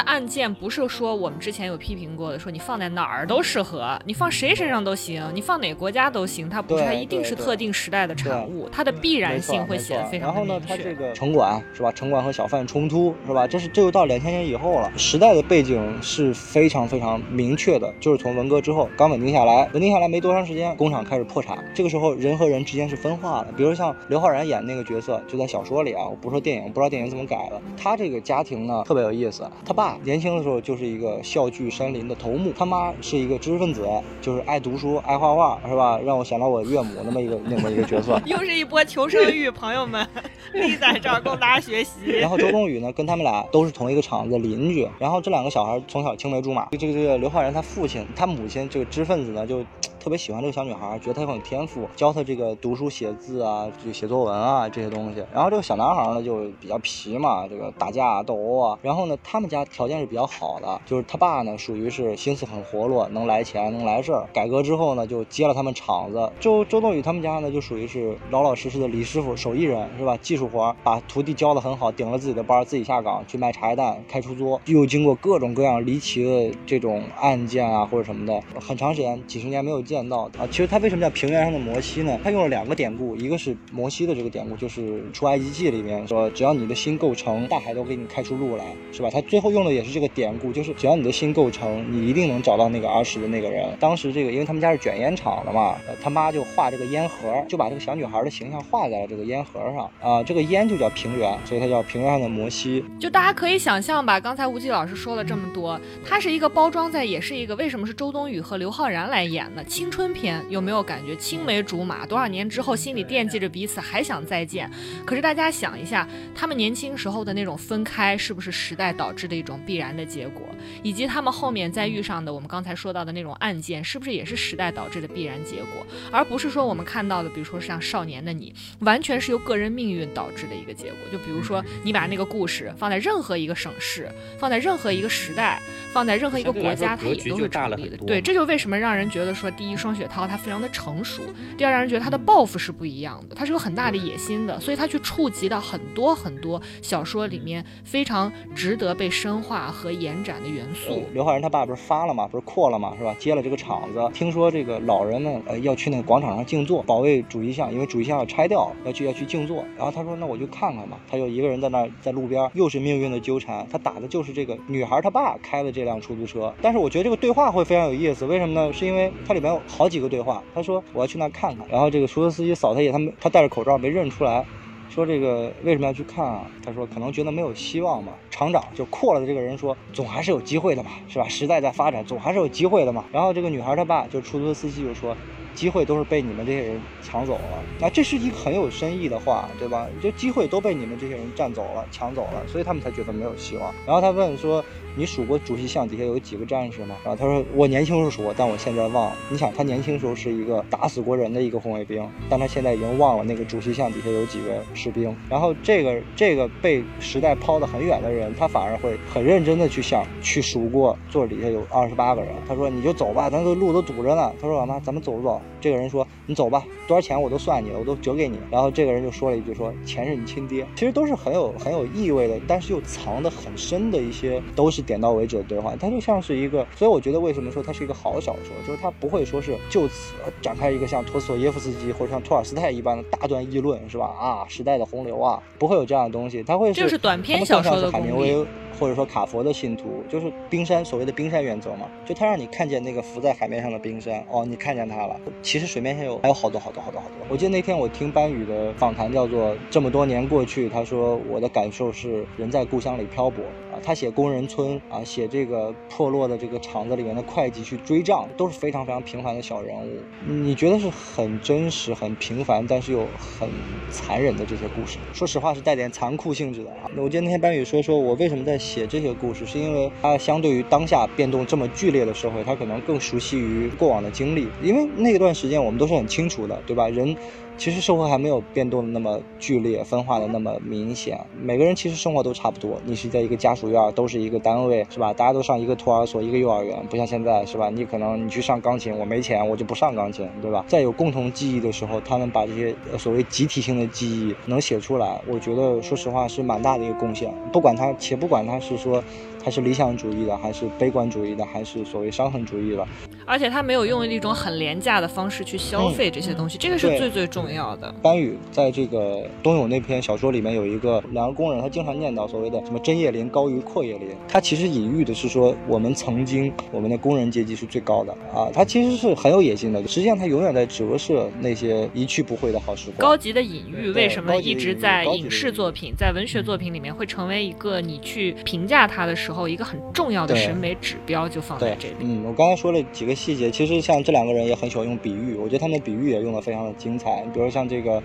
S4: 案件不是说我们之前有批评过的，说你放在哪儿都适合，你放谁身上都行，你放哪个国家都行，他它不是它一定是特定时代的产物，它的必然性会显得非常
S5: 然后呢，
S4: 明确
S5: 它这个城管是吧？城管和小贩冲突是吧？这是这就到两千年以后了，时代的背景是非常非常明确的，就是从文革之后刚稳定下来，稳定下来没多长时间，工厂开始破产，这个时候人和人之间是分化的。比如像刘昊然演那个角色，就在小说里啊，我不说电影，不知道电影怎么改了。他这个家庭呢特别有意思，他爸年轻的时候就是一个笑聚山林的头目，他妈是一个知识分子，就是爱读书爱画画是吧？让我想到我岳母那么一个那么一个角色。
S4: 又是一波求生欲，朋友们 立在这儿供大家学习。
S5: 然后周冬雨呢，跟他们俩都是同一个厂子的邻居。然后这两个小孩从小青梅竹马。这个这个刘昊然他父亲，他母亲这个知识分子呢，就特别喜欢这个小女孩，觉得她很有天赋，教她这个读书写字啊，就写作文啊这些东西。然后这个小男孩呢，就比较皮嘛，这个打架斗殴啊。然后呢，他们家条件是比较好的，就是他爸呢属于是心思很活络，能来钱能来事儿。改革之后呢，就接了他们厂子。周周冬雨他们家呢，就属于是老老实实的李师傅，手艺人是吧？技术活，把徒弟教得很好，顶了自己的班，自己下岗去卖茶叶蛋、开出租，又经过各种各样离奇的这种案件啊或者什么的，很长时间几十年没有见到啊。其实他为什么叫平原上的摩西呢？他用了两个典故，一个是摩西的这个典故，就是《出埃及记》里面说，只要你的心够诚，大海都给你开出路来，是吧？他最后用的也是这个典故，就是只要你的心够诚，你一定能找到那个儿时的那个人。当时这个，因为他们家是卷烟厂的嘛，呃他妈就画这个烟盒，就把这个小女孩的形象画在了这个烟盒上啊、这个烟就叫平原，所以它叫平原上的摩西。
S4: 就大家可以想象吧，刚才吴忌老师说了这么多，它是一个包装在，也是一个为什么是周冬雨和刘昊然来演的青春片？有没有感觉青梅竹马，多少年之后心里惦记着彼此，还想再见？可是大家想一下，他们年轻时候的那种分开，是不是时代导致的一种必然的结果？以及他们后面再遇上的我们刚才说到的那种案件，是不是也是时代导致的必然结果？而不是说我们看到的，比如说像《少年的你》，完全是由个人命运导致的一个结果。就比如说，你把那个故事放在任何一个省市，放在任何一个时代，放在任何一个国家，它也都是成立的。对，这就为什么让人觉得说，第一，双雪涛他非常的成熟；第二，让人觉得他的抱负是不一样的，他是有很大的野心的，所以他去触及到很多很多小说里面非常值得被深化和延展的元素。
S5: 刘昊然他爸不是发了吗，不是扩了吗，是吧？接了这个厂子，听说这个老人们呃要去那个广场上静坐，保卫主席像，因为主席像要拆掉，要去要去静坐。然后他说那我就看看吧，他就一个人在那在路边，又是命运的纠缠。他打的就是这个女孩她爸开的这辆出租车。但是我觉得这个对话会非常有意思，为什么呢？是因为它里面好几个对话。他说我要去那看看，然后这个出租车司机扫他一眼，他没他戴着口罩没认出来。说这个为什么要去看啊？他说可能觉得没有希望吧。厂长就扩了的这个人说，总还是有机会的嘛，是吧？时代在发展，总还是有机会的嘛。然后这个女孩她爸就出租车司机就说，机会都是被你们这些人抢走了。那这是一个很有深意的话，对吧？就机会都被你们这些人占走了、抢走了，所以他们才觉得没有希望。然后他问说，你数过主席像底下有几个战士吗？然后他说我年轻时候数过，但我现在忘了。你想他年轻时候是一个打死过人的一个红卫兵，但他现在已经忘了那个主席像底下有几个士兵。然后这个这个被时代抛得很远的人，他反而会很认真的去想，去数过座底下有二十八个人。他说你就走吧，咱这路都堵着呢。他说老妈，咱们走不走？这个人说你走吧，多少钱我都算你了，我都折给你。然后这个人就说了一句说钱是你亲爹。其实都是很有很有意味的，但是又藏得很深的一些，都是点到为止的对话。它就像是一个，所以我觉得为什么说它是一个好小说，就是它不会说是就此展开一个像托斯托耶夫斯基或者像托尔斯泰一般的大段议论，是吧？啊，时代的洪流啊，不会有这样的东西，它会是
S4: 这是短篇小说的
S5: 海明威。或者说卡佛的信徒，就是冰山所谓的冰山原则嘛，就他让你看见那个浮在海面上的冰山，哦，你看见它了，其实水面下有还有好多好多好多好多。我记得那天我听班宇的访谈，叫做《这么多年过去》，他说我的感受是人在故乡里漂泊他写工人村啊，写这个破落的这个厂子里面的会计去追账，都是非常非常平凡的小人物。你觉得是很真实、很平凡，但是又很残忍的这些故事。说实话是带点残酷性质的啊。我记得那天班宇说，说我为什么在写这些故事，是因为他相对于当下变动这么剧烈的社会，他可能更熟悉于过往的经历，因为那段时间我们都是很清楚的，对吧？人。其实社会还没有变动的那么剧烈，分化的那么明显。每个人其实生活都差不多。你是在一个家属院，都是一个单位，是吧？大家都上一个托儿所，一个幼儿园，不像现在，是吧？你可能你去上钢琴，我没钱，我就不上钢琴，对吧？在有共同记忆的时候，他们把这些所谓集体性的记忆能写出来，我觉得说实话是蛮大的一个贡献。不管他，且不管他是说。他是理想主义的，还是悲观主义的，还是所谓伤痕主义的？
S4: 而且他没有用一种很廉价的方式去消费这些东西，这个是最最重要的。
S5: 班宇在这个冬泳那篇小说里面有一个两个工人，他经常念叨所谓的什么针叶林高于阔叶林，他其实隐喻的是说我们曾经我们的工人阶级是最高的啊，他其实是很有野心的。实际上他永远在折射那些一去不回的好时光。
S4: 高级的隐喻为什么一直在影视作品、在文学作品里面会成为一个你去评价他的时候？后一个很重要的审美指标就放在这里。
S5: 嗯，我刚才说了几个细节，其实像这两个人也很喜欢用比喻，我觉得他们的比喻也用的非常的精彩。比如像这个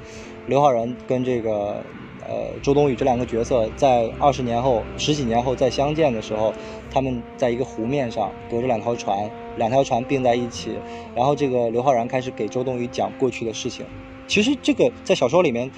S5: 刘昊然跟这个呃周冬雨这两个角色，在二十年后、十几年后再相见的时候，他们在一个湖面上隔着两条船，两条船并在一起，然后这个刘昊然开始给周冬雨讲过去的事情。其实这个在小说里面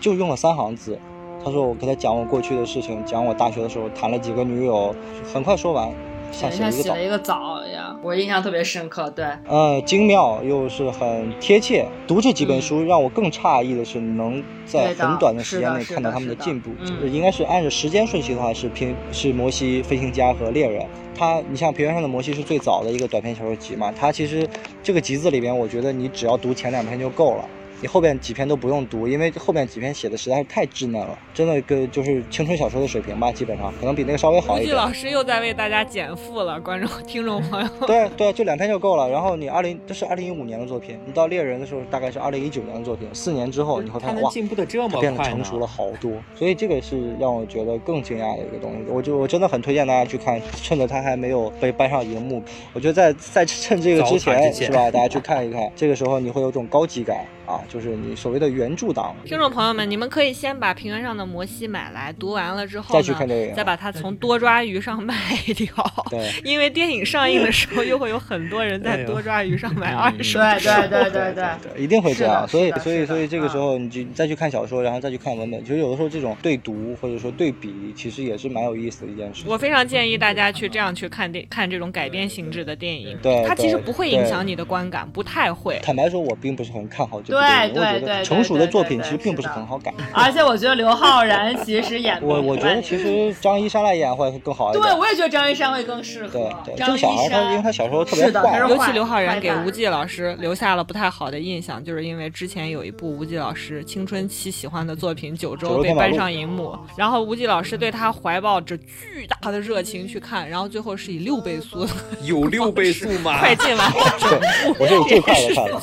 S5: 就用了三行字。他说：“我跟他讲我过去的事情，讲我大学的时候谈了几个女友，很快说完，
S2: 像
S5: 写
S2: 了一个早一样。我印象特别深刻，对，
S5: 呃，精妙又是很贴切。读这几本书让我更诧异的是，能在很短的时间内看到他们的进步。应该是按照时间顺序的话，是平是摩西飞行家和猎人。他，你像平原上的摩西是最早的一个短篇小说集嘛？他其实这个集子里边，我觉得你只要读前两篇就够了。”你后边几篇都不用读，因为后边几篇写的实在是太稚嫩了，真的跟就是青春小说的水平吧，基本上可能比那个稍微好一点。
S4: 老师又在为大家减负了，观众听众朋友。
S5: 对对，就两篇就够了。然后你二零这是二零一五年的作品，你到猎人的时候大概是二零一九年的作品，四年之后你会发现哇，
S3: 进步的这么快，
S5: 变得成熟了好多。所以这个是让我觉得更惊讶的一个东西。我就我真的很推荐大家去看，趁着他还没有被搬上荧幕，我觉得在在趁这个之前是吧，大家去看一看，这个时候你会有种高级感。啊，就是你所谓的原著党。
S4: 听众朋友们，你们可以先把平原上的摩西买来，读完了之后
S5: 再去看电影，
S4: 再把它从多抓鱼上卖掉。
S5: 对，
S4: 因为电影上映的时候，又会有很多人在多抓鱼上买 二手。
S2: 对对对对对，
S5: 一定会这样。所以所以所以这个时候，你就再去看小说，然后再去看文本，其实有的时候这种对读或者说对比，其实也是蛮有意思的一件事。
S4: 我非常建议大家去这样去看电看这种改编形式的电影。
S5: 对，
S4: 它其实不会影响你的观感，不太会。
S5: 坦白说，我并不是很看好这。
S2: 对对对。
S5: 成熟的作品其实并不是很好改，
S2: 而且我觉得刘昊然其实演
S5: 我我觉得其实张一山来演会更好一点。
S2: 对，我也觉得张一山会更适合。
S5: 对对，这个小孩他因为他小时候特别坏，
S4: 尤其刘昊然给吴季老师留下了不太好的印象，就是因为之前有一部吴季老师青春期喜欢的作品《九州》被搬上荧幕，然后吴季老师对他怀抱着巨大的热情去看，然后最后是以六倍速，
S3: 有六倍速吗？
S4: 快进完整
S5: 部，我是以最快的看的，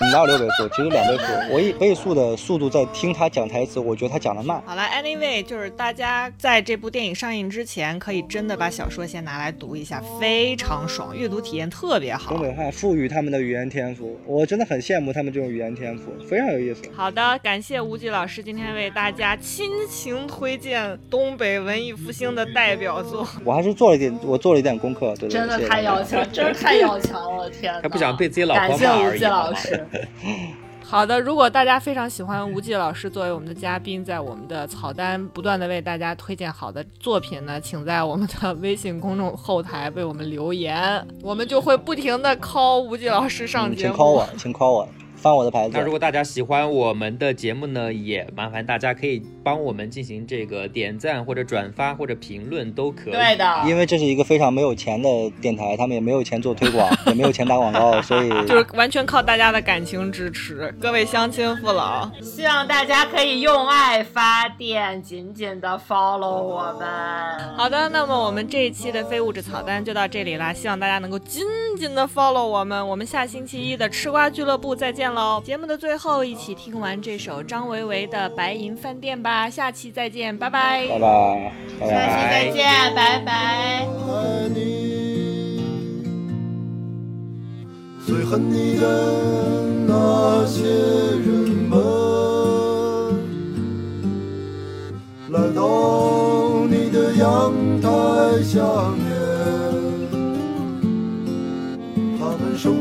S5: 哪有六倍速？其实两倍速，我以倍速的速度在听他讲台词，我觉得他讲的慢。
S4: 好了，Anyway，就是大家在这部电影上映之前，可以真的把小说先拿来读一下，非常爽，阅读体验特别好。
S5: 东北话赋予他们的语言天赋，我真的很羡慕他们这种语言天赋，非常有意思。
S4: 好的，感谢吴极老师今天为大家亲情推荐东北文艺复兴的代表作。
S5: 我还是做了一点，我做了一点功课，对
S2: 真的太要强，真是太要强了，天！
S3: 他不想被自己老婆
S2: 骂而已。感谢吴极老师。
S4: 好的，如果大家非常喜欢吴忌老师作为我们的嘉宾，在我们的草单不断的为大家推荐好的作品呢，请在我们的微信公众后台为我们留言，我们就会不停的 call 吴忌老师上节
S5: 目。请 call 我，请 call 我。翻我的牌子。
S3: 那如果大家喜欢我们的节目呢，也麻烦大家可以帮我们进行这个点赞或者转发或者评论都可以。
S2: 对的，
S5: 因为这是一个非常没有钱的电台，他们也没有钱做推广，也没有钱打广告，所以
S4: 就是完全靠大家的感情支持。各位乡亲父老，
S2: 希望大家可以用爱发电，紧紧的 follow 我们。
S4: 好的，那么我们这一期的非物质草单就到这里啦，希望大家能够紧紧的 follow 我们，我们下星期一的吃瓜俱乐部再见喽！节目的最后，一起听完这首张维维的《白银饭店》吧，下期再见，拜拜，
S5: 拜拜，拜拜。
S2: 下期再见，拜拜。
S6: 爱你，最恨你的那些人们，来到你的阳台下面，他们手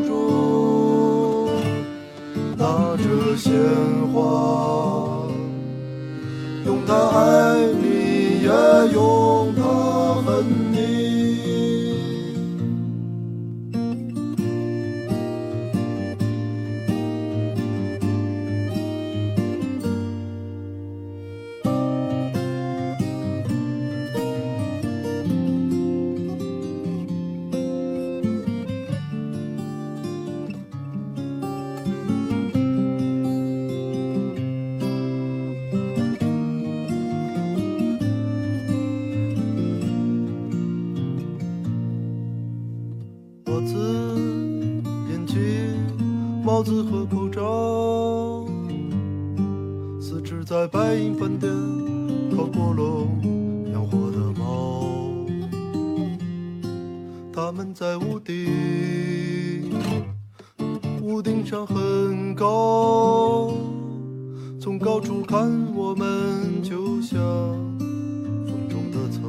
S6: 鲜花，用它爱你，也用它恨帽子和口罩，四只在白银饭店烤过笼养活的猫，它们在屋顶，屋顶上很高，从高处看我们就像风中的草。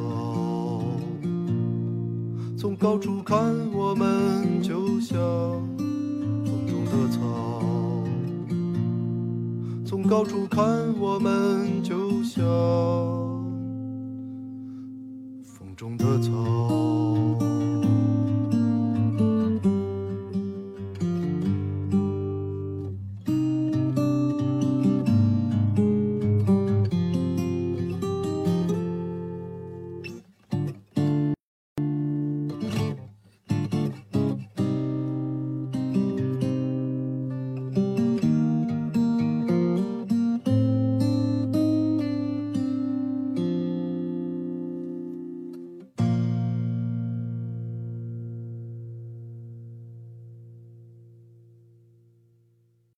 S6: 从高处看，我们就像高处看，我们就像